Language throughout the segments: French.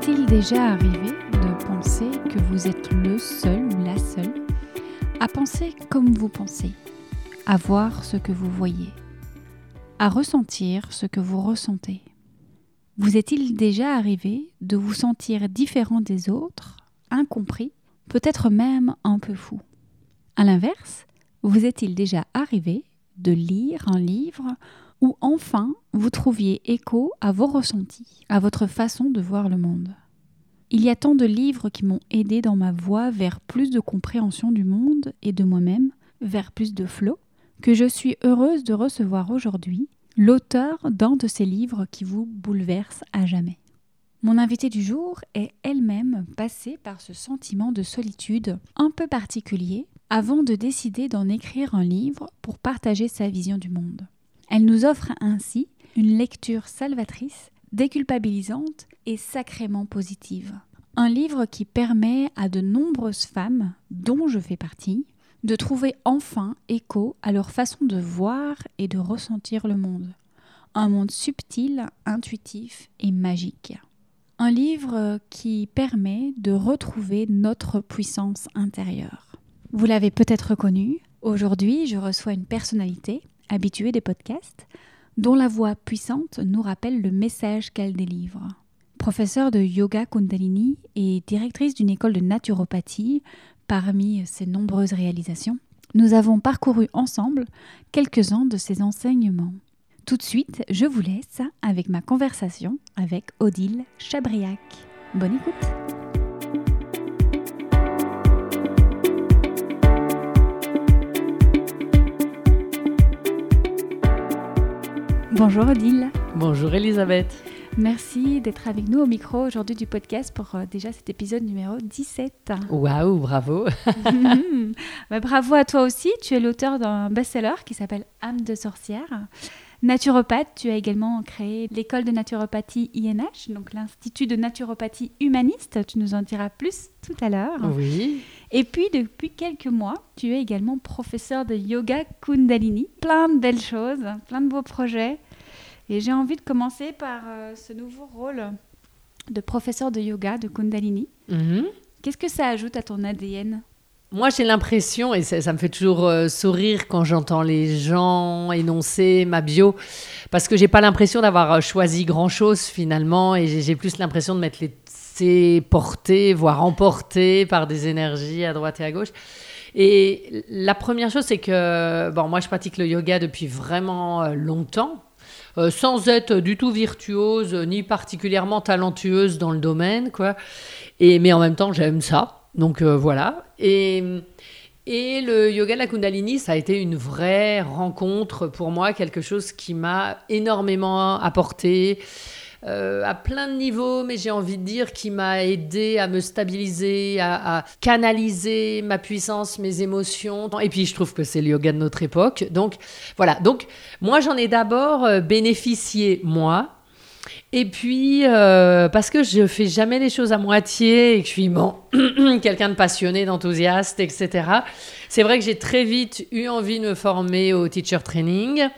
Est-il déjà arrivé de penser que vous êtes le seul ou la seule à penser comme vous pensez, à voir ce que vous voyez, à ressentir ce que vous ressentez? Vous est-il déjà arrivé de vous sentir différent des autres, incompris, peut-être même un peu fou? À l'inverse, vous est-il déjà arrivé de lire un livre où enfin vous trouviez écho à vos ressentis, à votre façon de voir le monde. Il y a tant de livres qui m'ont aidé dans ma voie vers plus de compréhension du monde et de moi-même, vers plus de flow, que je suis heureuse de recevoir aujourd'hui l'auteur d'un de ces livres qui vous bouleverse à jamais. Mon invitée du jour est elle-même passée par ce sentiment de solitude un peu particulier avant de décider d'en écrire un livre pour partager sa vision du monde. Elle nous offre ainsi une lecture salvatrice, déculpabilisante et sacrément positive. Un livre qui permet à de nombreuses femmes, dont je fais partie, de trouver enfin écho à leur façon de voir et de ressentir le monde. Un monde subtil, intuitif et magique. Un livre qui permet de retrouver notre puissance intérieure. Vous l'avez peut-être reconnu, aujourd'hui je reçois une personnalité habituée des podcasts, dont la voix puissante nous rappelle le message qu'elle délivre. Professeure de yoga Kundalini et directrice d'une école de naturopathie, parmi ses nombreuses réalisations, nous avons parcouru ensemble quelques-uns de ses enseignements. Tout de suite, je vous laisse avec ma conversation avec Odile Chabriac. Bonne écoute! Bonjour Odile. Bonjour Elisabeth. Merci d'être avec nous au micro aujourd'hui du podcast pour euh, déjà cet épisode numéro 17. Waouh, bravo. Bah, bravo à toi aussi. Tu es l'auteur d'un best-seller qui s'appelle Âme de sorcière. Naturopathe, tu as également créé l'école de naturopathie INH, donc l'Institut de naturopathie humaniste. Tu nous en diras plus tout à l'heure. Oui. Et puis, depuis quelques mois, tu es également professeur de yoga Kundalini. Plein de belles choses, plein de beaux projets. Et j'ai envie de commencer par euh, ce nouveau rôle de professeur de yoga, de Kundalini. Mhm. Qu'est-ce que ça ajoute à ton ADN Moi, j'ai l'impression, et ça, ça me fait toujours euh, sourire quand j'entends les gens énoncer ma bio, parce que j'ai pas l'impression d'avoir euh, choisi grand-chose finalement, et j'ai plus l'impression de m'être laissé porter, voire emporter par des énergies à droite et à gauche. Et la première chose, c'est que, bon, moi, je pratique le yoga depuis vraiment longtemps, euh, sans être du tout virtuose, euh, ni particulièrement talentueuse dans le domaine, quoi. Et, mais en même temps, j'aime ça. Donc euh, voilà. Et, et le yoga de la Kundalini, ça a été une vraie rencontre pour moi, quelque chose qui m'a énormément apporté. Euh, à plein de niveaux, mais j'ai envie de dire qui m'a aidé à me stabiliser, à, canaliser ma puissance, mes émotions. Et puis je trouve que c'est le yoga de notre époque. Donc voilà. Donc moi j'en ai d'abord euh, bénéficié moi. Et puis, euh, parce que je fais jamais les choses à moitié et que je suis quelqu'un de passionné, d'enthousiaste, etc. C'est vrai que j'ai très vite eu envie de me former au teacher training.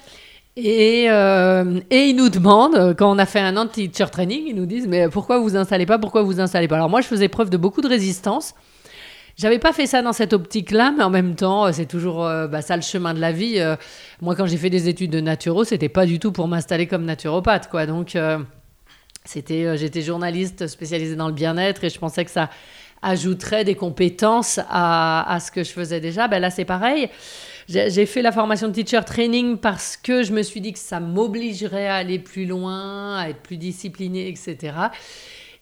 Et, euh, et ils nous demandent, quand on a fait un an de teacher training, ils nous disent Mais pourquoi vous installez pas Pourquoi vous installez pas? Alors moi, je faisais preuve de beaucoup de résistance. J'avais pas fait ça dans cette optique-là, mais en même temps, euh, c'est toujours euh, bah, ça le chemin de la vie. Euh, moi, quand j'ai fait des études de naturo, c'était pas du tout pour m'installer comme naturopathe, quoi. Donc, euh, c'était, euh, j'étais journaliste spécialisée dans le bien-être et je pensais que ça ajouterait des compétences à, à ce que je faisais déjà. Ben là, c'est pareil. J'ai fait la formation de teacher training parce que je me suis dit que ça m'obligerait à aller plus loin, à être plus disciplinée, etc.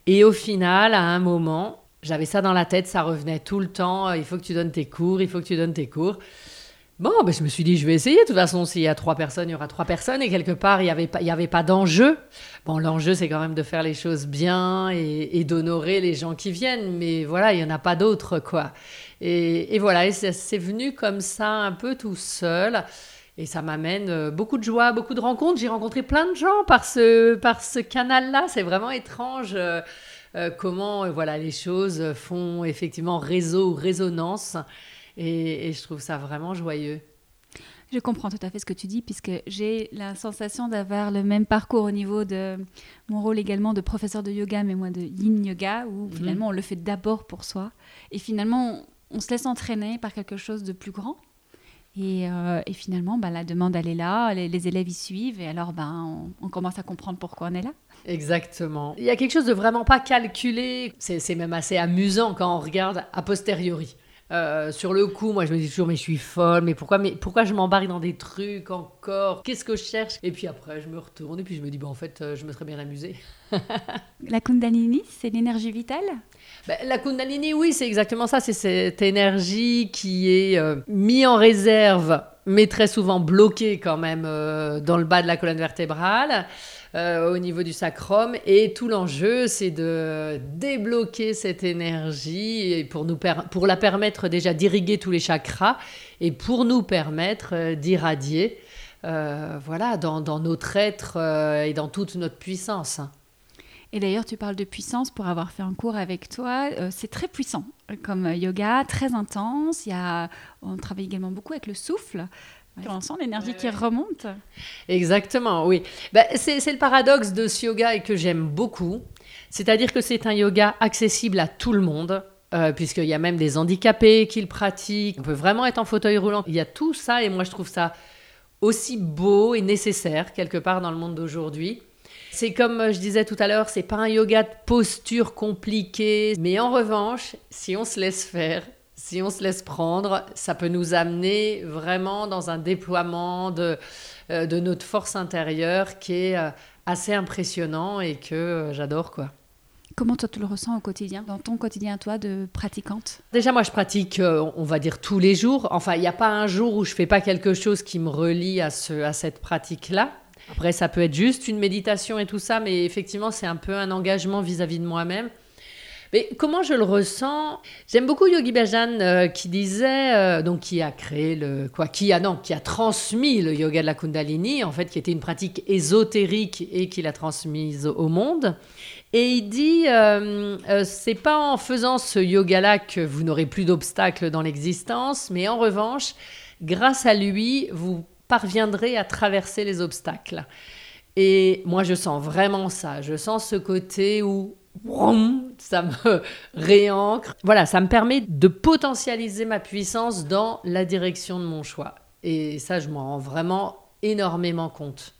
Et au final, à un moment, J'avais ça dans la tête, ça revenait tout le temps. Il faut que tu donnes tes cours, il faut que tu donnes tes cours. Bon, ben, je me suis dit, je vais essayer. De toute façon, s'il y a trois personnes, il y aura trois personnes. Et quelque part, il n'y avait pas, avait pas d'enjeu. Bon, l'enjeu, c'est quand même de faire les choses bien et, d'honorer les gens qui viennent. Mais voilà, il n'y en a pas d'autres, quoi. Et, et voilà, c'est venu comme ça, un peu tout seul. Et ça m'amène euh, beaucoup de joie, beaucoup de rencontres. J'ai rencontré plein de gens par ce, par ce canal-là. C'est vraiment étrange euh, euh, comment voilà, les choses font effectivement réseau ou résonance. Et, je trouve ça vraiment joyeux. Je comprends tout à fait ce que tu dis, puisque j'ai la sensation d'avoir le même parcours au niveau de mon rôle également de professeur de yoga, mais moi de yin yoga, où mhm. finalement on le fait d'abord pour soi. Et finalement, on, se laisse entraîner par quelque chose de plus grand. Et, euh, finalement, bah, la demande, elle est là, les, élèves y suivent, et alors ben, on, on, commence à comprendre pourquoi on est là. Exactement. Il y a quelque chose de vraiment pas calculé, c'est même assez amusant quand on regarde a posteriori. Euh, sur le coup, moi, je me dis toujours, mais je suis folle, mais pourquoi, mais pourquoi je m'embarque dans des trucs encore? Qu'est-ce que je cherche? Et puis après, je me retourne et puis je me dis, bah, en fait, euh, je me serais bien amusée. la Kundalini, c'est l'énergie vitale? Ben, La Kundalini, oui, c'est exactement ça. C'est cette énergie qui est euh, mise en réserve, mais très souvent bloquée quand même dans le bas de la colonne vertébrale. Euh, au niveau du sacrum. Et tout l'enjeu, c'est de débloquer cette énergie et pour, nous pour la permettre déjà d'irriguer tous les chakras et pour nous permettre euh, d'irradier euh, voilà, dans, notre être et dans toute notre puissance. Et d'ailleurs, tu parles de puissance pour avoir fait un cours avec toi. c'est très puissant comme yoga, très intense. Il y a, on travaille également beaucoup avec le souffle. On sent l'énergie qui remonte. Exactement, oui. Ben, c'est le paradoxe de ce yoga et que j'aime beaucoup. C'est-à-dire que c'est un yoga accessible à tout le monde. Euh, puisqu'il y a même des handicapés qui le pratiquent. On peut vraiment être en fauteuil roulant. Il y a tout ça et moi je trouve ça aussi beau et nécessaire quelque part dans le monde d'aujourd'hui. C'est comme je disais tout à l'heure, c'est pas un yoga de posture compliqué, mais en revanche, si on se laisse faire, si on se laisse prendre, ça peut nous amener vraiment dans un déploiement de, euh, de notre force intérieure qui est euh, assez impressionnant et que euh, j'adore quoi. Comment toi tu le ressens au quotidien, dans ton quotidien toi de pratiquante? Déjà moi je pratique, on va dire tous les jours. Enfin il n'y a pas un jour où je fais pas quelque chose qui me relie à, ce, à cette pratique-là. Après ça peut être juste une méditation et tout ça, mais effectivement c'est un peu un engagement vis à -vis de moi-même. Mais comment je le ressens? J'aime beaucoup Yogi Bhajan euh, qui disait, euh, donc qui a créé le quoi, qui a non, qui a transmis le yoga de la Kundalini, en fait, qui était une pratique ésotérique et qui l'a transmise au monde. Et il dit, euh, c'est pas en faisant ce yoga-là que vous n'aurez plus d'obstacles dans l'existence, mais en revanche, grâce à lui, vous parviendrez à traverser les obstacles. Et moi, je sens vraiment ça. Je sens ce côté où ça me réancre. Voilà, ça me permet de potentialiser ma puissance dans la direction de mon choix. Et ça, je m'en rends vraiment énormément compte.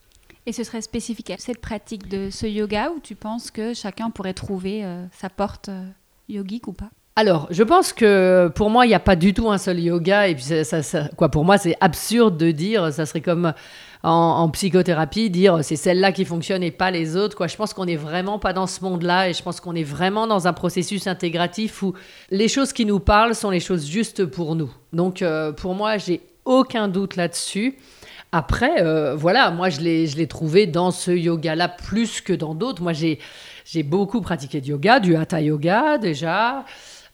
Et ce serait spécifique à cette pratique de ce yoga où tu penses que chacun pourrait trouver euh, sa porte euh, yogique ou pas? Alors, je pense que pour moi, il n'y a pas du tout un seul yoga. Et puis, ça, quoi, pour moi, c'est absurde de dire, ça serait comme en, psychothérapie, dire c'est celle-là qui fonctionne et pas les autres. Quoi. Je pense qu'on n'est vraiment pas dans ce monde-là et je pense qu'on est vraiment dans un processus intégratif où les choses qui nous parlent sont les choses justes pour nous. Donc euh, pour moi, j'ai aucun doute là-dessus. Après, euh, voilà, moi je l'ai trouvé dans ce yoga-là plus que dans d'autres. Moi j'ai beaucoup pratiqué du yoga, du hatha yoga déjà.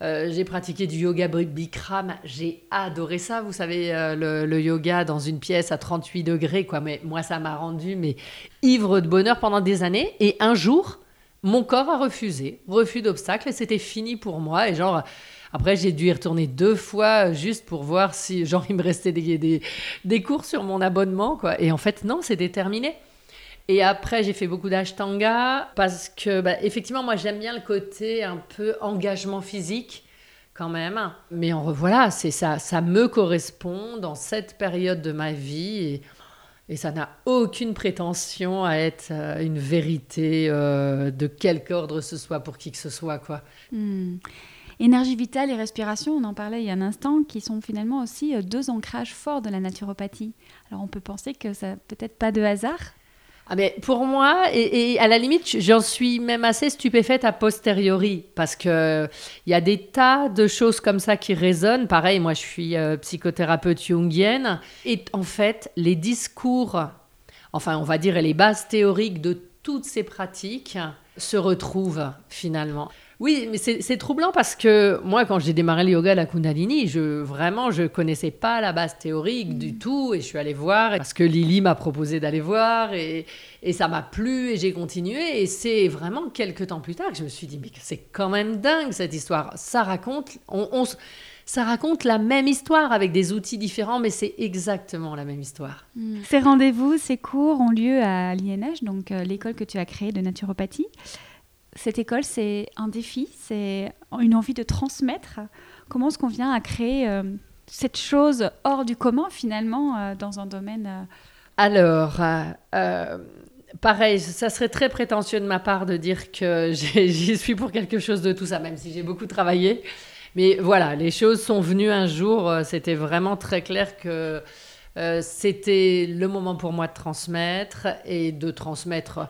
Euh, j'ai pratiqué du yoga Bikram, j'ai adoré ça, vous savez, euh, le, yoga dans une pièce à 38 degrés, quoi. Mais moi, ça m'a rendu mais ivre de bonheur pendant des années. Et un jour, mon corps a refusé, refus d'obstacle, et c'était fini pour moi. Et genre, après, j'ai dû y retourner deux fois juste pour voir si, genre, il me restait des, des, des cours sur mon abonnement, quoi. Et en fait, non, c'était terminé. Et après, j'ai fait beaucoup d'ashtanga parce que, bah, effectivement, moi, j'aime bien le côté un peu engagement physique quand même. Mais en voilà, c'est ça, ça me correspond dans cette période de ma vie et, ça n'a aucune prétention à être euh, une vérité euh, de quelque ordre ce soit pour qui que ce soit, quoi. Hmm. Énergie vitale et respiration, on en parlait il y a un instant, qui sont finalement aussi euh, deux ancrages forts de la naturopathie. Alors on peut penser que ça peut-être pas de hasard, Ah mais pour moi, et, à la limite, j'en suis même assez stupéfaite a posteriori, parce qu'il y a des tas de choses comme ça qui résonnent. Pareil, moi je suis euh, psychothérapeute jungienne, et en fait, les discours, enfin on va dire les bases théoriques de toutes ces pratiques se retrouvent finalement. Oui, mais c'est troublant parce que moi, quand j'ai démarré le yoga la Kundalini, je, vraiment, je connaissais pas la base théorique du mm. tout et je suis allée voir parce que Lily m'a proposé d'aller voir et, et ça m'a plu et j'ai continué. Et c'est vraiment quelques temps plus tard que je me suis dit, mais c'est quand même dingue cette histoire. Ça raconte, on, ça raconte la même histoire avec des outils différents, mais c'est exactement la même histoire. Mm. Ces rendez-vous, ces cours ont lieu à l'INH, donc euh, l'école que tu as créée de naturopathie cette école, c'est un défi, c'est une envie de transmettre. Comment est-ce qu'on vient à créer euh, cette chose hors du commun, finalement, euh, dans un domaine euh, Alors, pareil, ça serait très prétentieux de ma part de dire que j'y suis pour quelque chose de tout ça, même si j'ai beaucoup travaillé. Mais voilà, les choses sont venues un jour, c'était vraiment très clair que c'était le moment pour moi de transmettre et de transmettre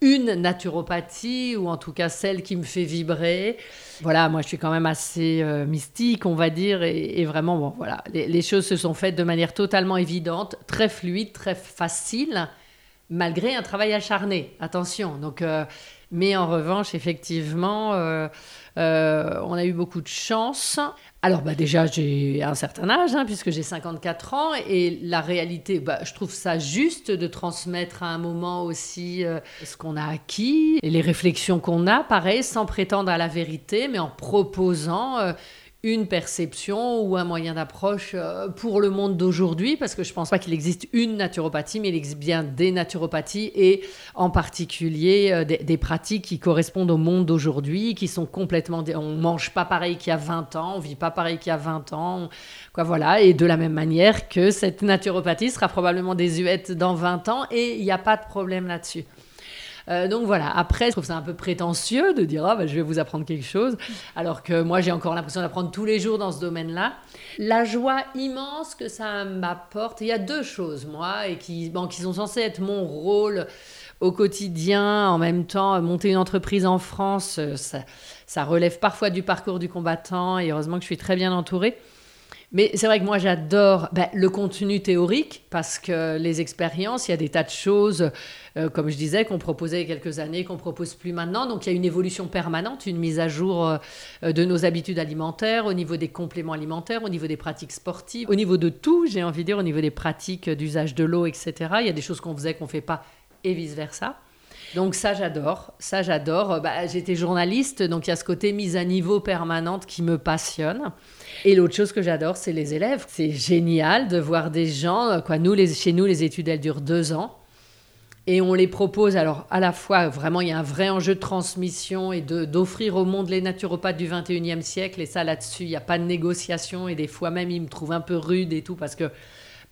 une naturopathie, ou en tout cas celle qui me fait vibrer. Voilà, moi je suis quand même assez euh, mystique, on va dire, et, vraiment, bon, voilà, les, choses se sont faites de manière totalement évidente, très fluide, très facile, malgré un travail acharné, attention. Donc, euh, mais en revanche, effectivement, euh, on a eu beaucoup de chance. Alors bah déjà j'ai un certain âge hein, puisque j'ai 54 ans et la réalité, bah, je trouve ça juste de transmettre à un moment aussi euh, ce qu'on a acquis et les réflexions qu'on a, pareil, sans prétendre à la vérité, mais en proposant euh, une perception ou un moyen d'approche euh, pour le monde d'aujourd'hui, parce que je ne pense pas qu'il existe une naturopathie, mais il existe bien des naturopathies et en particulier euh, des, pratiques qui correspondent au monde d'aujourd'hui, qui sont complètement... On mange pas pareil qu'il y a 20 ans, on vit pas pareil qu'il y a 20 ans, quoi voilà, et de la même manière que cette naturopathie sera probablement désuète dans 20 ans et il n'y a pas de problème là-dessus. Euh, donc voilà, après, je trouve ça un peu prétentieux de dire, ah, bah, je vais vous apprendre quelque chose, alors que moi, j'ai encore l'impression d'apprendre tous les jours dans ce domaine-là. La joie immense que ça m'apporte, il y a deux choses, moi, et qui, bon, qui sont censées être mon rôle au quotidien, en même temps, monter une entreprise en France, euh, ça, ça relève parfois du parcours du combattant, et heureusement que je suis très bien entourée. Mais c'est vrai que moi, j'adore ben, le contenu théorique parce que les expériences, il y a des tas de choses, euh, comme je disais, qu'on proposait il y a quelques années, qu'on propose plus maintenant. Donc, il y a une évolution permanente, une mise à jour euh, de nos habitudes alimentaires, au niveau des compléments alimentaires, au niveau des pratiques sportives, au niveau de tout, j'ai envie de dire, au niveau des pratiques d'usage de l'eau, etc. Il y a des choses qu'on faisait qu'on ne fait pas et vice-versa. Donc ça, j'adore. Ça, j'adore. Bah, J'étais journaliste, donc il y a ce côté mise à niveau permanente qui me passionne. Et l'autre chose que j'adore, c'est les élèves. C'est génial de voir des gens. Quoi, nous, chez nous, les études, elles durent deux ans. Et on les propose, alors à la fois, vraiment, il y a un vrai enjeu de transmission et d'offrir au monde les naturopathes du 21e siècle. Et ça, là-dessus, il n'y a pas de négociation. Et des fois même, ils me trouvent un peu rude et tout, parce que,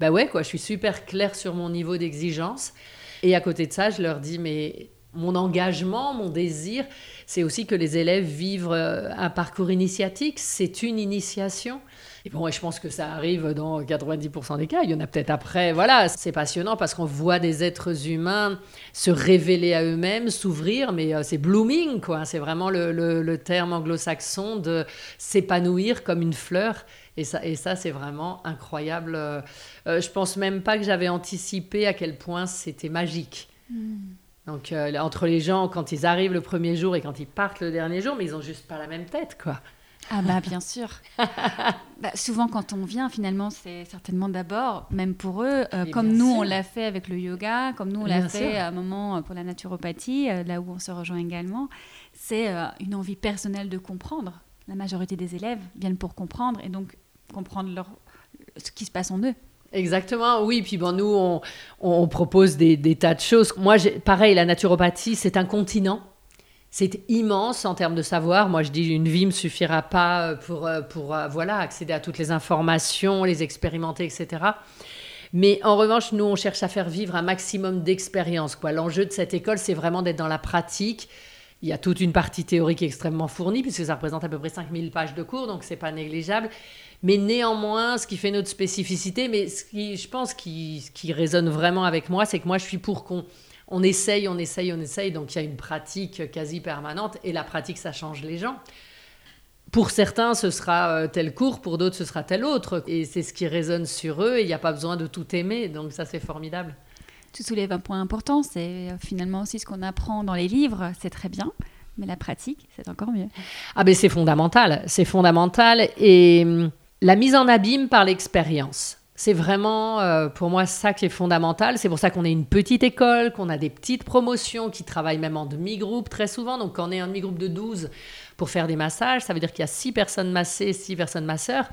bah ouais, quoi, je suis super claire sur mon niveau d'exigence. Et à côté de ça, je leur dis, mais mon engagement, mon désir, c'est aussi que les élèves vivent euh, un parcours initiatique. C'est une initiation. Et bon, je pense que ça arrive dans 90% des cas. Il y en a peut-être après. Voilà, c'est passionnant parce qu'on voit des êtres humains se révéler à eux-mêmes, s'ouvrir, mais euh, c'est blooming, quoi. C'est vraiment le, terme anglo-saxon de s'épanouir comme une fleur. Et ça, et ça c'est vraiment incroyable. Euh, je pense même pas que j'avais anticipé à quel point c'était magique. Hmm. Donc, euh, entre les gens, quand ils arrivent le premier jour et quand ils partent le dernier jour, mais ils ont juste pas la même tête, quoi. Ah bah bien sûr. bah, souvent quand on vient, finalement, c'est certainement d'abord, même pour eux, euh, comme nous on l'a fait avec le yoga, comme nous on l'a fait à un moment euh, pour la naturopathie, là où on se rejoint également, c'est une envie personnelle de comprendre. La majorité des élèves viennent pour comprendre et donc comprendre leur, ce qui se passe en eux. Exactement, oui. Puis bon, nous, on, propose des, tas de choses. Moi, pareil, la naturopathie, c'est un continent. C'est immense en termes de savoir. Moi, je dis, une vie ne suffira pas pour, pour voilà, accéder à toutes les informations, les expérimenter, etc. Mais en revanche, nous, on cherche à faire vivre un maximum d'expérience. L'enjeu de cette école, c'est vraiment d'être dans la pratique. Il y a toute une partie théorique extrêmement fournie, puisque ça représente à peu près 5000 pages de cours, donc c'est pas négligeable. Mais néanmoins, ce qui fait notre spécificité, mais ce qui, je pense, qui, qui résonne vraiment avec moi, c'est que moi, je suis pour qu'on on essaye, on essaye, on essaye. Donc il y a une pratique quasi permanente et la pratique, ça change les gens. Pour certains, ce sera euh, tel cours, pour d'autres, ce sera tel autre. Et c'est ce qui résonne sur eux et il n'y a pas besoin de tout aimer. Donc ça, c'est formidable. Tu soulèves un point important, c'est euh, finalement aussi ce qu'on apprend dans les livres, c'est très bien. Mais la pratique, c'est encore mieux. Ah ben c'est fondamental, c'est fondamental. Et hum, la mise en abîme par l'expérience. C'est vraiment euh, pour moi ça qui est fondamental. C'est pour ça qu'on est une petite école, qu'on a des petites promotions qui travaillent même en demi-groupe très souvent. Donc quand on est en demi-groupe de 12 pour faire des massages, ça veut dire qu'il y a 6 personnes massées, 6 personnes masseurs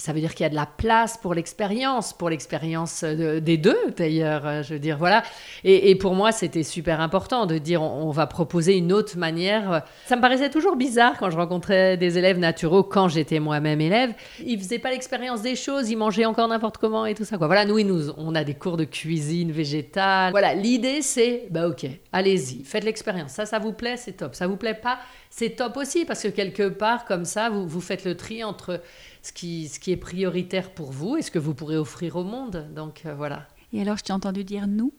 ça veut dire qu'il y a de la place pour l'expérience, pour l'expérience des deux d'ailleurs. Euh, je veux dire, voilà. Et, pour moi, c'était super important de dire on, va proposer une autre manière. Ça me paraissait toujours bizarre quand je rencontrais des élèves naturaux quand j'étais moi-même élève. Ils faisaient pas l'expérience des choses, ils mangeaient encore n'importe comment et tout ça. Voilà, nous, nous, on a des cours de cuisine végétale. Voilà, l'idée c'est, bah ok, allez-y, faites l'expérience. Ça, ça vous plaît, c'est top. Ça vous plaît pas, c'est top aussi parce que quelque part, comme ça, vous, vous faites le tri entre ce qui, ce qui est prioritaire pour vous et ce que vous pourrez offrir au monde. Donc euh, voilà. Et alors, je t'ai entendu dire nous.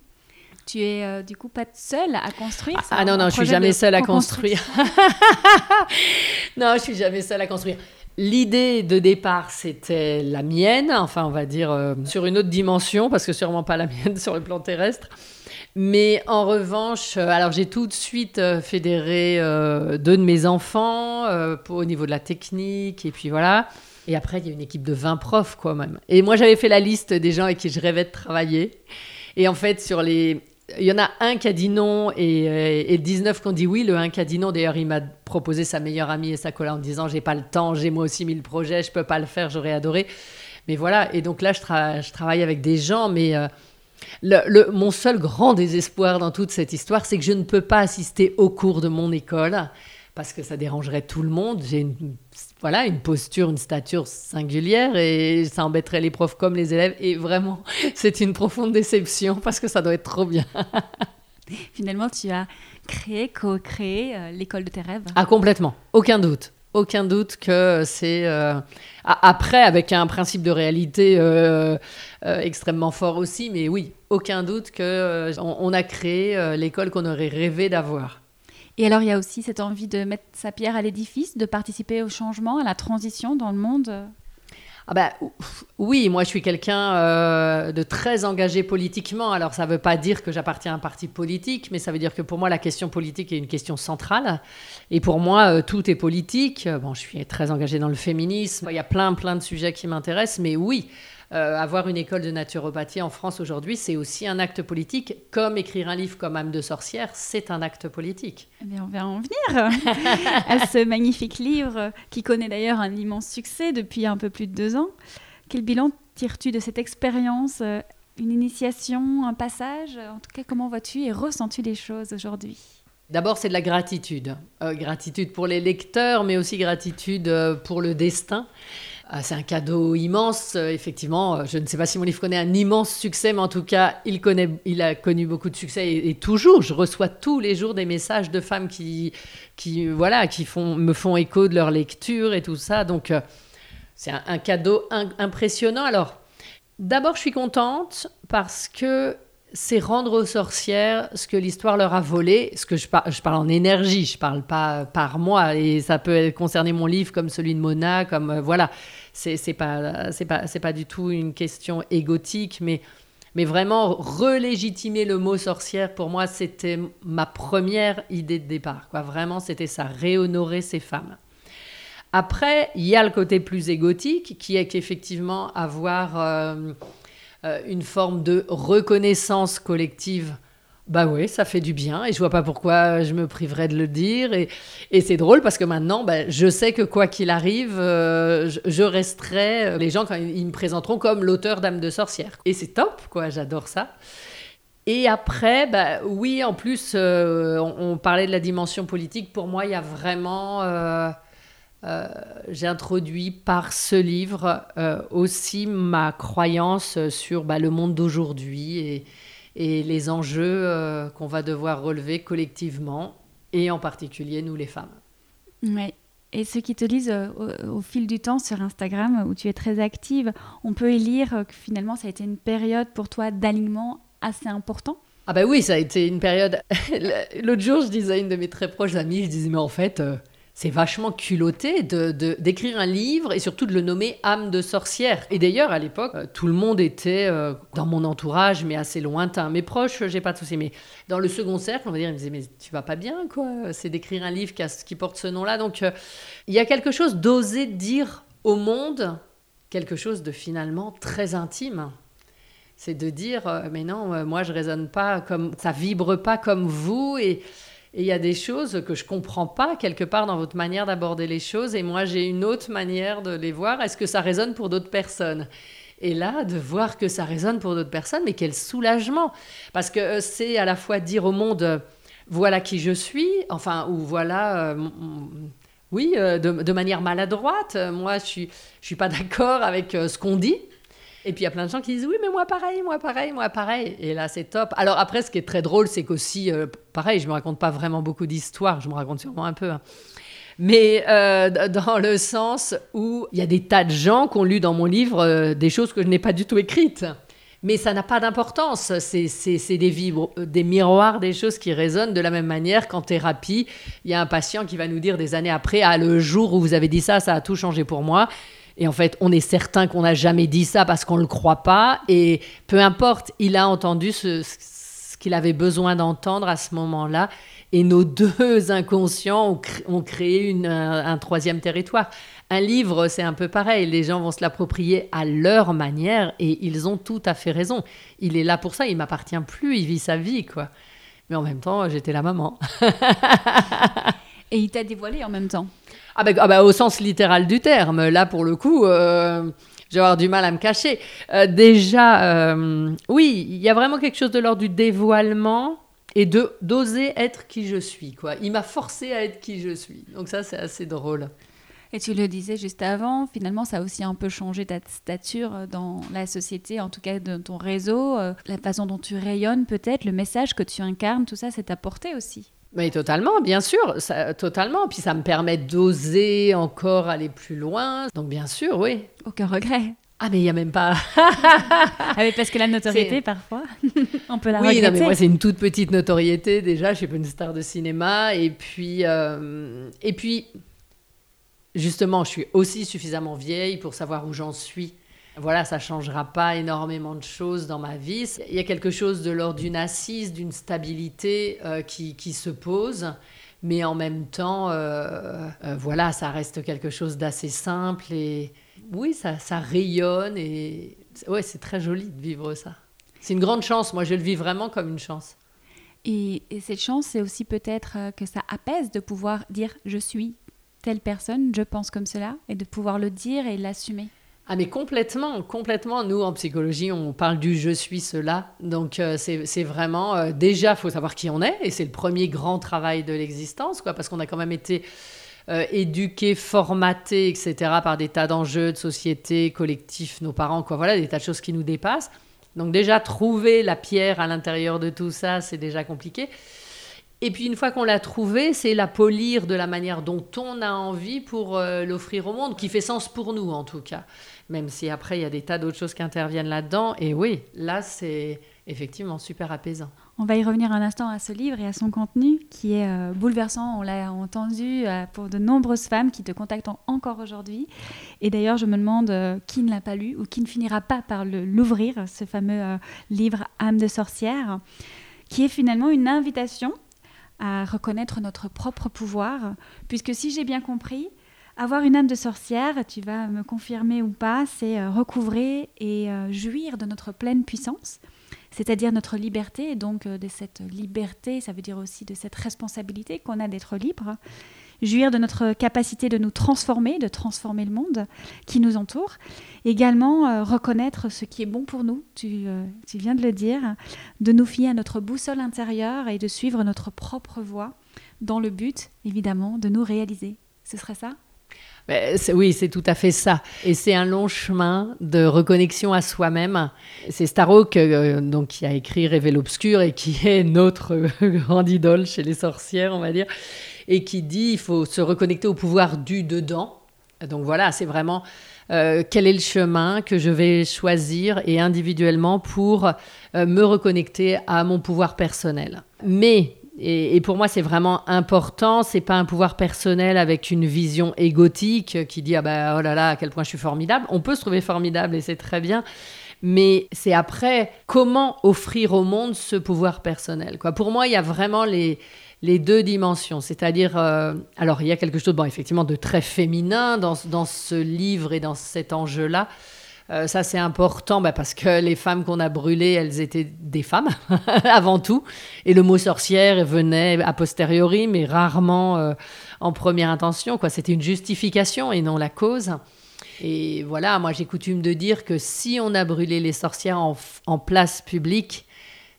Tu es euh, du coup pas seule à construire Ah, ah non, non, je suis jamais seule à construire. non, je suis jamais seule à construire. L'idée de départ, c'était la mienne, enfin on va dire euh, sur une autre dimension, parce que sûrement pas la mienne sur le plan terrestre. Mais en revanche, alors j'ai tout de suite fédéré deux de mes enfants au niveau de la technique, et puis voilà. Et après, il y a une équipe de 20 profs, quoi, même. Et moi, j'avais fait la liste des gens avec qui je rêvais de travailler. Et en fait, sur les. Il y en a un qui a dit non et, euh, et 19 qui ont dit oui. Le un qui a dit non, d'ailleurs, il m'a proposé sa meilleure amie et sa collègue en disant J'ai pas le temps, j'ai moi aussi mille projets, je peux pas le faire, j'aurais adoré. Mais voilà. Et donc là, je, travaille avec des gens, mais. Euh, mon seul grand désespoir dans toute cette histoire, c'est que je ne peux pas assister au cours de mon école parce que ça dérangerait tout le monde. J'ai une, voilà, une posture, une stature singulière et ça embêterait les profs comme les élèves. Et vraiment, c'est une profonde déception parce que ça doit être trop bien. Finalement, tu as créé, co-créé euh, l'école de tes rêves Ah, complètement. Aucun doute. Aucun doute que c'est euh, après avec un principe de réalité euh, extrêmement fort aussi, mais oui, aucun doute que on a créé l'école qu'on aurait rêvé d'avoir. Et alors, il y a aussi cette envie de mettre sa pierre à l'édifice, de participer au changement, à la transition dans le monde ah bah, oui, moi je suis quelqu'un euh, de très engagé politiquement. Alors ça ne veut pas dire que j'appartiens à un parti politique, mais ça veut dire que pour moi la question politique est une question centrale. Et pour moi euh, tout est politique. Bon, je suis très engagé dans le féminisme. Il y a plein plein de sujets qui m'intéressent, mais oui, euh, avoir une école de naturopathie en France aujourd'hui, c'est aussi un acte politique, comme écrire un livre comme âme de sorcière, c'est un acte politique. Eh bien, on va en venir à ce magnifique livre qui connaît d'ailleurs un immense succès depuis un peu plus de deux ans. Quel bilan tires-tu de cette expérience euh, Une initiation, un passage? En tout cas, comment vois-tu et ressens-tu les choses aujourd'hui? D'abord, c'est de la gratitude. Euh, gratitude pour les lecteurs, mais aussi gratitude pour le destin. Ah, c'est un cadeau immense, euh, effectivement. Je ne sais pas si mon livre connaît un immense succès, mais en tout cas, il, connaît, il a connu beaucoup de succès et, toujours, je reçois tous les jours des messages de femmes qui, qui, voilà, qui font, me font écho de leur lecture et tout ça. Donc, euh, c'est un, cadeau impressionnant. Alors, d'abord, je suis contente parce que c'est rendre aux sorcières ce que l'histoire leur a volé, ce que je, je parle en énergie, je parle pas par moi, et ça peut concerner mon livre comme celui de Mona, comme euh, voilà, c'est pas pas pas du tout une question égotique, mais mais vraiment relégitimer le mot sorcière pour moi c'était ma première idée de départ, quoi. Vraiment c'était ça, réhonorer ces femmes. Après, il y a le côté plus égotique qui est qu'effectivement avoir euh, euh, une forme de reconnaissance collective. Bah oui, ça fait du bien et je vois pas pourquoi je me priverais de le dire. Et, et c'est drôle parce que maintenant, bah, je sais que quoi qu'il arrive, euh, je, resterai. Euh, les gens, quand ils me présenteront comme l'auteur d'âme de sorcière. Et c'est top, quoi, j'adore ça. Et après, bah, oui, en plus, on, parlait de la dimension politique. Pour moi, il y a vraiment. Euh, j'ai introduit par ce livre euh, aussi ma croyance sur bah, le monde d'aujourd'hui et, et, les enjeux euh, qu'on va devoir relever collectivement, et en particulier nous les femmes. Oui, Et ceux qui te lisent euh, au, au, fil du temps sur Instagram, où tu es très active, on peut y lire que finalement ça a été une période pour toi d'alignement assez important? Ah ben oui, ça a été une période. L'autre jour, je disais à une de mes très proches amies, je disais mais en fait, euh, c'est vachement culotté de, d'écrire un livre et surtout de le nommer âme de sorcière. Et d'ailleurs, à l'époque, euh, tout le monde était euh, dans mon entourage, mais assez lointain. Mes proches, j'ai pas de soucis. Mais dans le second cercle, on va dire, ils me disaient, mais tu vas pas bien, quoi? C'est d'écrire un livre qui, porte ce nom-là. Donc, euh, il y a quelque chose d'oser dire au monde quelque chose de finalement très intime. C'est de dire, mais non, moi, je raisonne pas comme, ça vibre pas comme vous et et il y a des choses que je comprends pas quelque part dans votre manière d'aborder les choses, et moi j'ai une autre manière de les voir. Est-ce que ça résonne pour d'autres personnes? Et là, de voir que ça résonne pour d'autres personnes, mais quel soulagement! Parce que euh, c'est à la fois dire au monde, euh, voilà qui je suis, enfin, ou voilà, euh, oui, de, de, manière maladroite, moi je suis, je suis pas d'accord avec ce qu'on dit, et puis il y a plein de gens qui disent oui, mais moi pareil, moi pareil, moi pareil. Et là, c'est top. Alors après, ce qui est très drôle, c'est qu'aussi, euh, pareil, je me raconte pas vraiment beaucoup d'histoires, je me raconte sûrement un peu. Hein. Mais euh, dans le sens où il y a des tas de gens qui ont lu dans mon livre euh, des choses que je n'ai pas du tout écrites. Mais ça n'a pas d'importance. C'est des, vibres, des miroirs, des choses qui résonnent de la même manière qu'en thérapie. Il y a un patient qui va nous dire des années après Ah, le jour où vous avez dit ça, ça a tout changé pour moi. Et en fait, on est certain qu'on n'a jamais dit ça parce qu'on ne le croit pas. Et peu importe, il a entendu ce, qu'il avait besoin d'entendre à ce moment-là. Et nos deux inconscients ont, créé un, troisième territoire. Un livre, c'est un peu pareil. Les gens vont se l'approprier à leur manière et ils ont tout à fait raison. Il est là pour ça, il m'appartient plus, il vit sa vie, quoi. Mais en même temps, j'étais la maman. et il t'a dévoilé en même temps. Ah bah, ah bah, au sens littéral du terme. Là, pour le coup, euh, je vais avoir du mal à me cacher. Euh, déjà, euh, oui, il y a vraiment quelque chose de l'ordre du dévoilement et de d'oser être qui je suis. Quoi. Il m'a forcé à être qui je suis. Donc ça, c'est assez drôle. Et tu le disais juste avant, finalement, ça a aussi un peu changé ta stature dans la société, en tout cas dans ton réseau, la façon dont tu rayonnes peut-être, le message que tu incarnes, tout ça, c'est apporté aussi. Mais totalement, bien sûr, ça, totalement. Puis ça me permet d'oser encore aller plus loin. Donc bien sûr, oui. Aucun regret. Ah mais il n'y a même pas... ah mais parce que la notoriété parfois, on peut la oui, regretter. Oui, mais moi c'est une toute petite notoriété déjà, je suis pas une star de cinéma. Et puis, euh, et puis, justement, je suis aussi suffisamment vieille pour savoir où j'en suis voilà, ça changera pas énormément de choses dans ma vie. Il y a quelque chose de l'ordre d'une assise, d'une stabilité euh, qui, se pose, mais en même temps, euh, euh, voilà, ça reste quelque chose d'assez simple et oui, ça, ça rayonne et ouais, c'est très joli de vivre ça. C'est une grande chance. Moi, je le vis vraiment comme une chance. Et, et cette chance, c'est aussi peut-être que ça apaise de pouvoir dire je suis telle personne, je pense comme cela, et de pouvoir le dire et l'assumer. Ah mais complètement, complètement. Nous, en psychologie, on parle du je suis cela. Donc euh, c'est vraiment, euh, déjà, il faut savoir qui on est, et c'est le premier grand travail de l'existence, quoi, parce qu'on a quand même été euh, éduqués, formatés, etc., par des tas d'enjeux de société, collectifs, nos parents, quoi, voilà, des tas de choses qui nous dépassent. Donc déjà, trouver la pierre à l'intérieur de tout ça, c'est déjà compliqué. Et puis une fois qu'on l'a trouvé, c'est la polir de la manière dont on a envie pour euh, l'offrir au monde, qui fait sens pour nous en tout cas. Même si après il y a des tas d'autres choses qui interviennent là-dedans. Et oui, là c'est effectivement super apaisant. On va y revenir un instant à ce livre et à son contenu qui est euh, bouleversant. On l'a entendu euh, pour de nombreuses femmes qui te contactent encore aujourd'hui. Et d'ailleurs, je me demande qui ne l'a pas lu ou qui ne finira pas par l'ouvrir, ce fameux livre Âme de sorcière, qui est finalement une invitation à reconnaître notre propre pouvoir, puisque si j'ai bien compris, avoir une âme de sorcière, tu vas me confirmer ou pas, c'est euh, recouvrer et euh, jouir de notre pleine puissance, c'est-à-dire notre liberté, et donc euh, de cette liberté, ça veut dire aussi de cette responsabilité qu'on a d'être libre jouir de notre capacité de nous transformer, de transformer le monde qui nous entoure. Également, euh, reconnaître ce qui est bon pour nous, tu, euh, tu, viens de le dire, de nous fier à notre boussole intérieure et de suivre notre propre voie dans le but, évidemment, de nous réaliser. Ce serait ça? Oui, c'est tout à fait ça. Et c'est un long chemin de reconnexion à soi-même. C'est Starhawk euh, donc, qui a écrit Révèle l'obscur et qui est notre grande idole chez les sorcières, on va dire. Et qui dit il faut se reconnecter au pouvoir du dedans. Donc voilà, c'est vraiment euh, quel est le chemin que je vais choisir et individuellement pour euh, me reconnecter à mon pouvoir personnel. Mais et, pour moi, c'est vraiment important. C'est pas un pouvoir personnel avec une vision égotique qui dit ah ben oh là là à quel point je suis formidable. On peut se trouver formidable et c'est très bien. Mais c'est après comment offrir au monde ce pouvoir personnel. Quoi. Pour moi, il y a vraiment les, les deux dimensions. C'est-à-dire, euh, alors il y a quelque chose, bon, effectivement, de très féminin dans, dans ce livre et dans cet enjeu-là. Euh, ça, c'est important bah, parce que les femmes qu'on a brûlées, elles étaient des femmes avant tout. Et le mot sorcière venait a posteriori, mais rarement euh, en première intention. C'était une justification et non la cause. Et voilà, moi j'ai coutume de dire que si on a brûlé les sorcières en, place publique,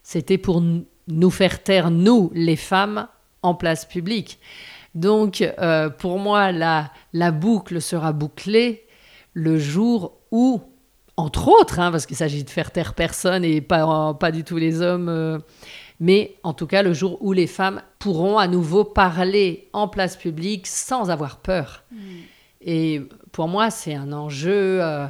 c'était pour nous faire taire, nous, les femmes, en place publique. Donc, euh, pour moi, la, la boucle sera bouclée le jour où entre autres, hein, parce qu'il s'agit de faire taire personne et pas, pas du tout les hommes, euh, mais en tout cas le jour où les femmes pourront à nouveau parler en place publique sans avoir peur. Mm. Et pour moi, c'est un enjeu euh,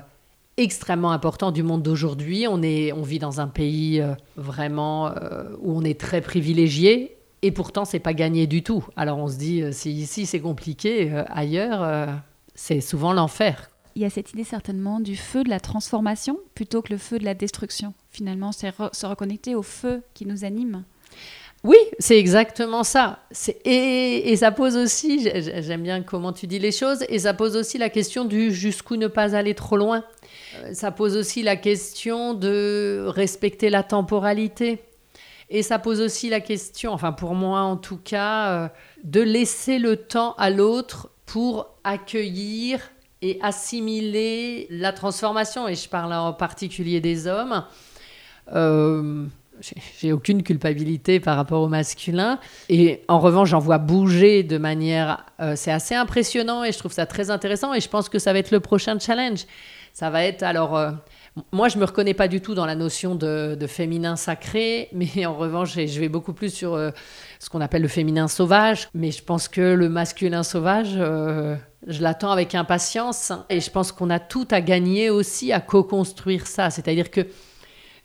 extrêmement important du monde d'aujourd'hui. On, on vit dans un pays euh, vraiment où on est très privilégié. Et pourtant, c'est pas gagné du tout. Alors on se dit, si ici c'est compliqué, ailleurs, c'est souvent l'enfer il y a cette idée certainement du feu de la transformation plutôt que le feu de la destruction. Finalement, c'est se reconnecter au feu qui nous anime. Oui, c'est exactement ça. Et, et, ça pose aussi, j'aime bien comment tu dis les choses, et ça pose aussi la question du jusqu'où ne pas aller trop loin. Euh, ça pose aussi la question de respecter la temporalité. Et ça pose aussi la question, enfin pour moi en tout cas, euh, de laisser le temps à l'autre pour accueillir et assimiler la transformation, et je parle en particulier des hommes. Euh, j'ai aucune culpabilité par rapport au masculin. Et en revanche, j'en vois bouger de manière... Euh, c'est assez impressionnant et je trouve ça très intéressant. Et je pense que ça va être le prochain challenge. Ça va être... Alors, moi, je me reconnais pas du tout dans la notion de, féminin sacré. Mais en revanche, je vais beaucoup plus sur ce qu'on appelle le féminin sauvage. Mais je pense que le masculin sauvage je l'attends avec impatience et je pense qu'on a tout à gagner aussi à co-construire ça. C'est-à-dire que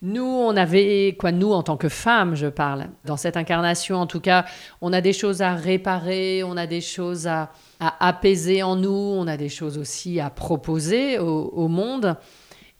nous, on avait, quoi, nous en tant que femmes, je parle, dans cette incarnation en tout cas, on a des choses à réparer, on a des choses à, apaiser en nous, on a des choses aussi à proposer au, monde.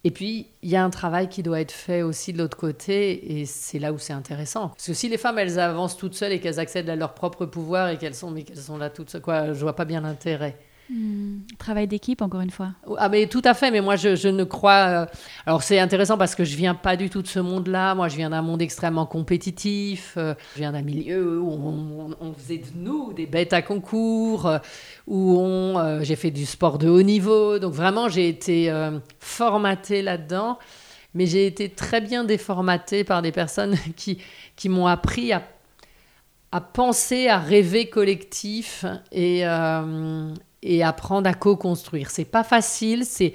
Et puis, il y a un travail qui doit être fait aussi de l'autre côté, et c'est là où c'est intéressant. Parce que si les femmes, elles avancent toutes seules et qu'elles accèdent à leur propre pouvoir et qu'elles sont, mais qu'elles sont là toutes seules, quoi, je vois pas bien l'intérêt. Hmm. Travail d'équipe, encore une fois. Ah, mais tout à fait, mais moi, je, ne crois. Euh, alors, c'est intéressant parce que je viens pas du tout de ce monde-là. Moi, je viens d'un monde extrêmement compétitif. Euh, je viens d'un milieu où on, faisait de nous des bêtes à concours, euh, où on, j'ai fait du sport de haut niveau. Donc, vraiment, j'ai été formatée là-dedans. Mais j'ai été très bien déformatée par des personnes qui, qui m'ont appris à à penser, à rêver collectif et, et apprendre à co-construire. C'est pas facile, c'est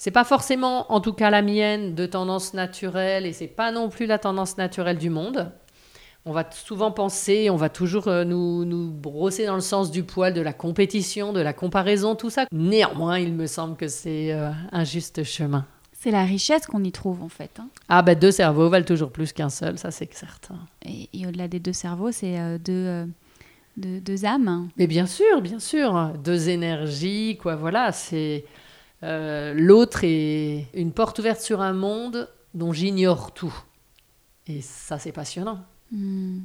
c'est pas forcément, en tout cas la mienne, de tendance naturelle et c'est pas non plus la tendance naturelle du monde. On va souvent penser, on va toujours euh, nous, nous, brosser dans le sens du poil, de la compétition, de la comparaison, tout ça. Néanmoins, il me semble que c'est euh, un juste chemin. C'est la richesse qu'on y trouve en fait. Hein. Ah ben deux cerveaux valent toujours plus qu'un seul, ça c'est certain. Et, au-delà des deux cerveaux, c'est euh, deux de deux âmes. Mais bien sûr, bien sûr, deux énergies, quoi. Voilà, c'est euh, l'autre est une porte ouverte sur un monde dont j'ignore tout. Et ça, c'est passionnant. Hmm.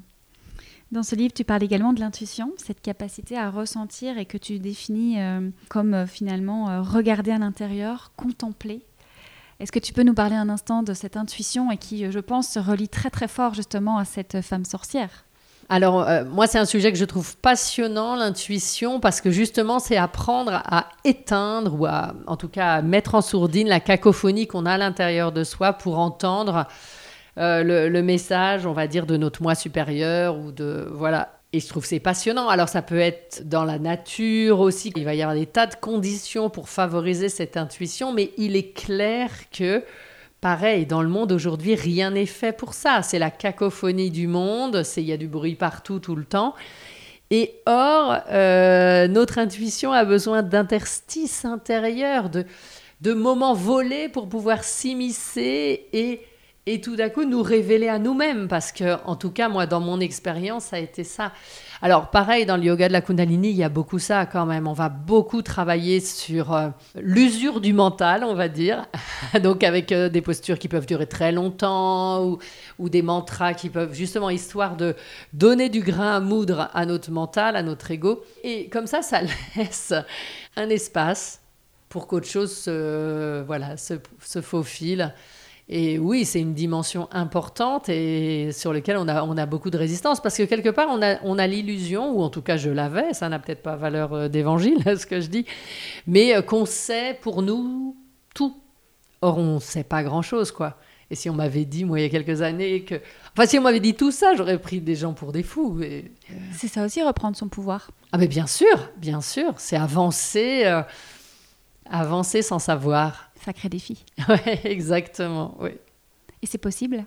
Dans ce livre, tu parles également de l'intuition, cette capacité à ressentir et que tu définis euh, comme euh, finalement regarder à l'intérieur, contempler. Est-ce que tu peux nous parler un instant de cette intuition et qui, je pense, se relie très très fort justement à cette femme sorcière? Alors, euh, moi, c'est un sujet que je trouve passionnant, l'intuition, parce que justement, c'est apprendre à éteindre ou à, en tout cas, à mettre en sourdine la cacophonie qu'on a à l'intérieur de soi pour entendre euh, le, message, on va dire, de notre moi supérieur ou de. Voilà. Et je trouve c'est passionnant. Alors, ça peut être dans la nature aussi. Il va y avoir des tas de conditions pour favoriser cette intuition, mais il est clair que Pareil, dans le monde aujourd'hui, rien n'est fait pour ça. C'est la cacophonie du monde, il y a du bruit partout tout le temps. Et or, euh, notre intuition a besoin d'interstices intérieurs, de, de moments volés pour pouvoir s'immiscer et, et tout d'un coup nous révéler à nous-mêmes. Parce que, en tout cas, moi, dans mon expérience, ça a été ça. Alors, pareil, dans le yoga de la Kundalini, il y a beaucoup ça quand même. On va beaucoup travailler sur euh, l'usure du mental, on va dire. Donc, avec euh, des postures qui peuvent durer très longtemps ou, des mantras qui peuvent, justement, histoire de donner du grain à moudre à notre mental, à notre ego. Et comme ça, ça laisse un espace pour qu'autre chose se, voilà, se, se faufile. Et oui, c'est une dimension importante et sur laquelle on a, on a beaucoup de résistance parce que quelque part, on a, on a l'illusion, ou en tout cas je l'avais, ça n'a peut-être pas valeur euh, d'évangile ce que je dis, mais euh, qu'on sait pour nous tout. Or, on ne sait pas grand-chose, quoi. Et si on m'avait dit, moi, il y a quelques années, que. Enfin, si on m'avait dit tout ça, j'aurais pris des gens pour des fous. Et... C'est ça aussi, reprendre son pouvoir. Ah, mais bien sûr, bien sûr. C'est avancer, euh, avancer sans savoir. Sacré défi. Oui, exactement, oui. Et c'est possible?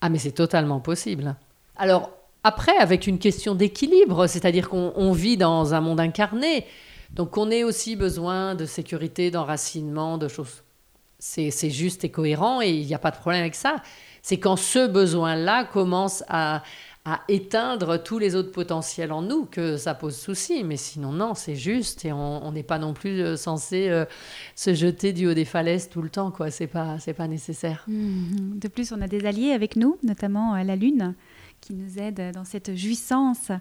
Ah, mais c'est totalement possible. Alors, après, avec une question d'équilibre, c'est-à-dire qu'on vit dans un monde incarné, donc on a aussi besoin de sécurité, d'enracinement, de choses. C'est juste et cohérent et il n'y a pas de problème avec ça. C'est quand ce besoin-là commence à, à éteindre tous les autres potentiels en nous que ça pose souci. Mais sinon, non, c'est juste et on n'est pas non plus euh, censé euh, se jeter du haut des falaises tout le temps. quoi. C'est pas, c'est pas nécessaire. Mmh. De plus, on a des alliés avec nous, notamment la Lune, qui nous aide dans cette jouissance.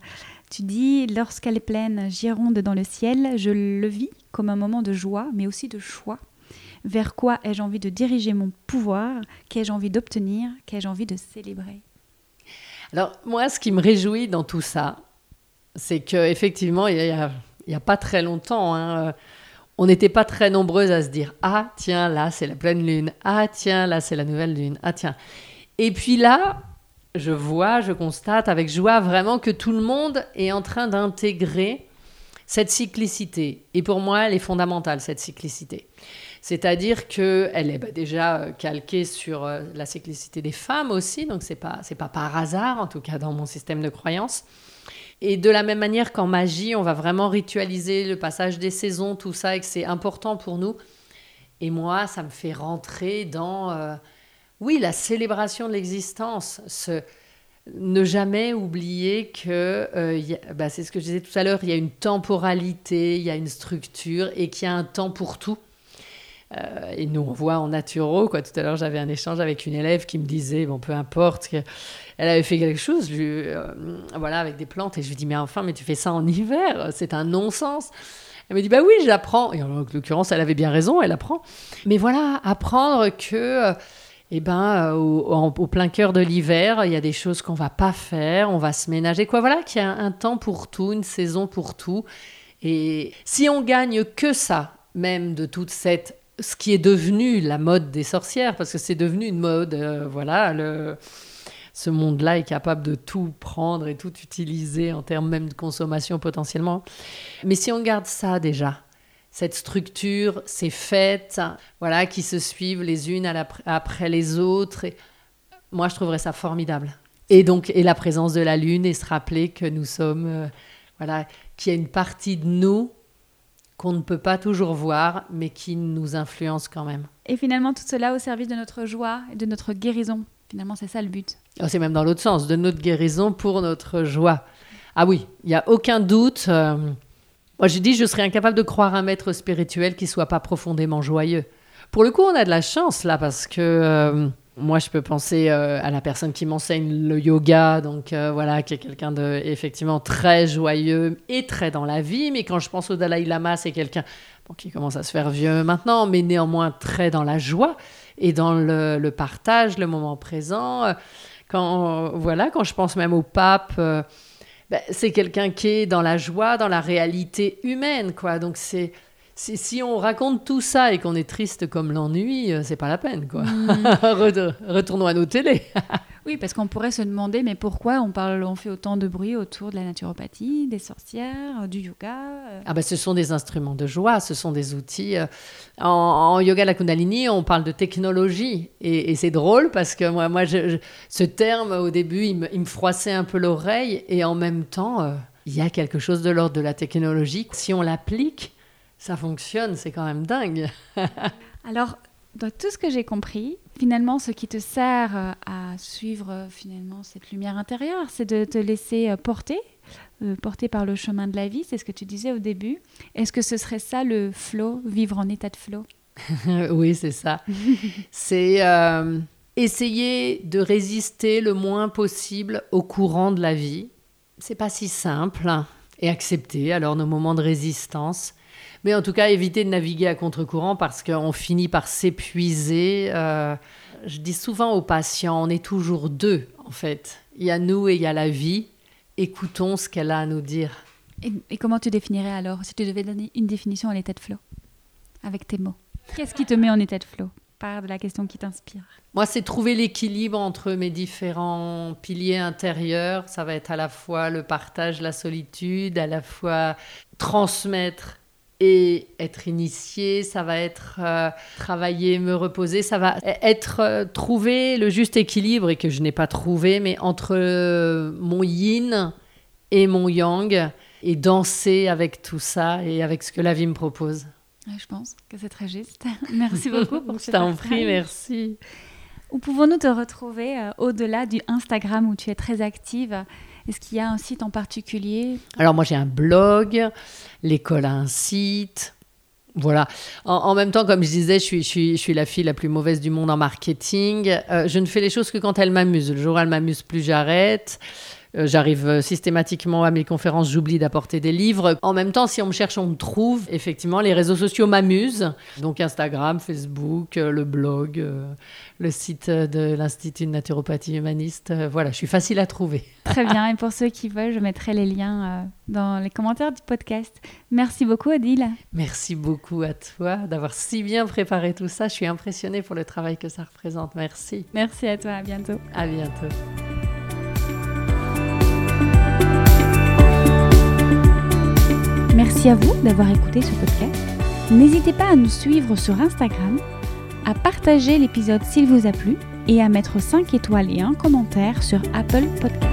Tu dis, lorsqu'elle est pleine, gironde dans le ciel, je le vis comme un moment de joie, mais aussi de choix. Vers quoi ai-je envie de diriger mon pouvoir? Qu'ai-je envie d'obtenir? Qu'ai-je envie de célébrer? Alors moi, ce qui me réjouit dans tout ça, c'est qu'effectivement, il n'y a, pas très longtemps, hein, euh, on n'était pas très nombreuses à se dire Ah, tiens, là, c'est la pleine lune. Ah, tiens, là, c'est la nouvelle lune. Ah, tiens. Et puis là, je vois, je constate avec joie vraiment que tout le monde est en train d'intégrer cette cyclicité. Et pour moi, elle est fondamentale, cette cyclicité. C'est-à-dire qu'elle est bah, déjà euh, calquée sur euh, la cyclicité des femmes aussi, donc c'est pas pas par hasard, en tout cas dans mon système de croyance. Et de la même manière qu'en magie, on va vraiment ritualiser le passage des saisons, tout ça, et que c'est important pour nous. Et moi, ça me fait rentrer dans, euh, oui, la célébration de l'existence, ce, ne jamais oublier que, bah, c'est ce que je disais tout à l'heure, il y a une temporalité, il y a une structure et qu'il y a un temps pour tout. Euh, et nous, on voit en naturo, quoi. Tout à l'heure, j'avais un échange avec une élève qui me disait, bon, peu importe, elle avait fait quelque chose, euh, voilà, avec des plantes. Et je lui dis, mais enfin, mais tu fais ça en hiver, c'est un non-sens. Elle me dit, bah oui, j'apprends. Et en l'occurrence, elle avait bien raison, elle apprend. Mais voilà, apprendre que, eh ben, au, plein cœur de l'hiver, il y a des choses qu'on va pas faire, on va se ménager, quoi. Voilà, qu'il y a un temps pour tout, une saison pour tout. Et si on gagne que ça, même de toute cette ce qui est devenu la mode des sorcières, parce que c'est devenu une mode, euh, voilà, le, ce monde-là est capable de tout prendre et tout utiliser en termes même de consommation potentiellement. Mais si on garde ça déjà, cette structure, ces fêtes, voilà, qui se suivent les unes après les autres, moi je trouverais ça formidable. Et donc, et la présence de la lune et se rappeler que nous sommes, euh, voilà, qu'il y a une partie de nous qu'on ne peut pas toujours voir, mais qui nous influence quand même. Et finalement, tout cela au service de notre joie et de notre guérison. Finalement, c'est ça le but. Oh, c'est même dans l'autre sens, de notre guérison pour notre joie. Ah oui, il n'y a aucun doute. Euh, moi, je dis, je serais incapable de croire un maître spirituel qui soit pas profondément joyeux. Pour le coup, on a de la chance là, parce que... Euh, moi, je peux penser euh, à la personne qui m'enseigne le yoga, donc euh, voilà, qui est quelqu'un de effectivement très joyeux et très dans la vie. Mais quand je pense au Dalai Lama, c'est quelqu'un qui commence à se faire vieux maintenant, mais néanmoins très dans la joie et dans le, partage, le moment présent. Quand voilà, quand je pense même au pape. Euh, ben, c'est quelqu'un qui est dans la joie, dans la réalité humaine, quoi. Donc c'est si, on raconte tout ça et qu'on est triste comme l'ennui, euh, c'est pas la peine, quoi. Mm. Retournons à nos télés. oui, parce qu'on pourrait se demander, mais pourquoi on parle, on fait autant de bruit autour de la naturopathie, des sorcières, du yoga euh Ah ben, ce sont des instruments de joie, ce sont des outils. Euh, en, yoga la Kundalini, on parle de technologie, et, c'est drôle parce que moi, moi, ce terme au début, il me, froissait un peu l'oreille, et en même temps il y a quelque chose de l'ordre de la technologie. Si on l'applique, ça fonctionne, c'est quand même dingue. Alors, dans tout ce que j'ai compris, finalement, ce qui te sert euh, à suivre euh, finalement cette lumière intérieure, c'est de te laisser euh, porter, porter par le chemin de la vie. C'est ce que tu disais au début. Est-ce que ce serait ça le flow, vivre en état de flow? Oui, c'est ça. c'est essayer de résister le moins possible au courant de la vie. C'est pas si simple et accepter alors nos moments de résistance mais en tout cas, éviter de naviguer à contre-courant parce qu'on finit par s'épuiser. Euh, je dis souvent aux patients, on est toujours deux, en fait. Il y a nous et il y a la vie. Écoutons ce qu'elle a à nous dire. Et, comment tu définirais alors, si tu devais donner une définition à l'état de flow, avec tes mots? Qu'est-ce qui te met en état de flow Par de la question qui t'inspire? Moi, c'est trouver l'équilibre entre mes différents piliers intérieurs. Ça va être à la fois le partage, la solitude, à la fois transmettre et être initié, ça va être euh, travailler, me reposer, ça va être euh, trouver le juste équilibre et que je n'ai pas trouvé, mais entre euh, mon yin et mon yang et danser avec tout ça et avec ce que la vie me propose. je pense que c'est très juste. merci beaucoup pour Je t'en prie, merci. Où pouvons-nous te retrouver au-delà du Instagram où tu es très active est-ce qu'il y a un site en particulier? Alors moi j'ai un blog, l'école a un site. Voilà. En, même temps, comme je disais, je suis, je, suis, la fille la plus mauvaise du monde en marketing. Euh, je ne fais les choses que quand elles m'amusent. Le jour où elles m'amusent plus, j'arrête. Euh, j'arrive euh, systématiquement à mes conférences, j'oublie d'apporter des livres. En même temps, si on me cherche, on me trouve. Effectivement, les réseaux sociaux m'amusent. Donc Instagram, Facebook, euh, le blog, le site de l'Institut de naturopathie humaniste. Voilà, je suis facile à trouver. Très bien. Et pour ceux qui veulent, je mettrai les liens dans les commentaires du podcast. Merci beaucoup, Odile. Merci beaucoup à toi d'avoir si bien préparé tout ça. Je suis impressionnée pour le travail que ça représente. Merci. Merci à toi. À bientôt. À bientôt. Merci à vous d'avoir écouté ce podcast. N'hésitez pas à nous suivre sur Instagram, à partager l'épisode s'il vous a plu et à mettre 5 étoiles et un commentaire sur Apple Podcast.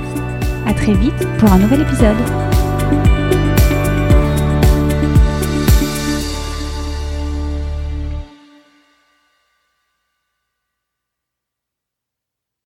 À très vite pour un nouvel épisode.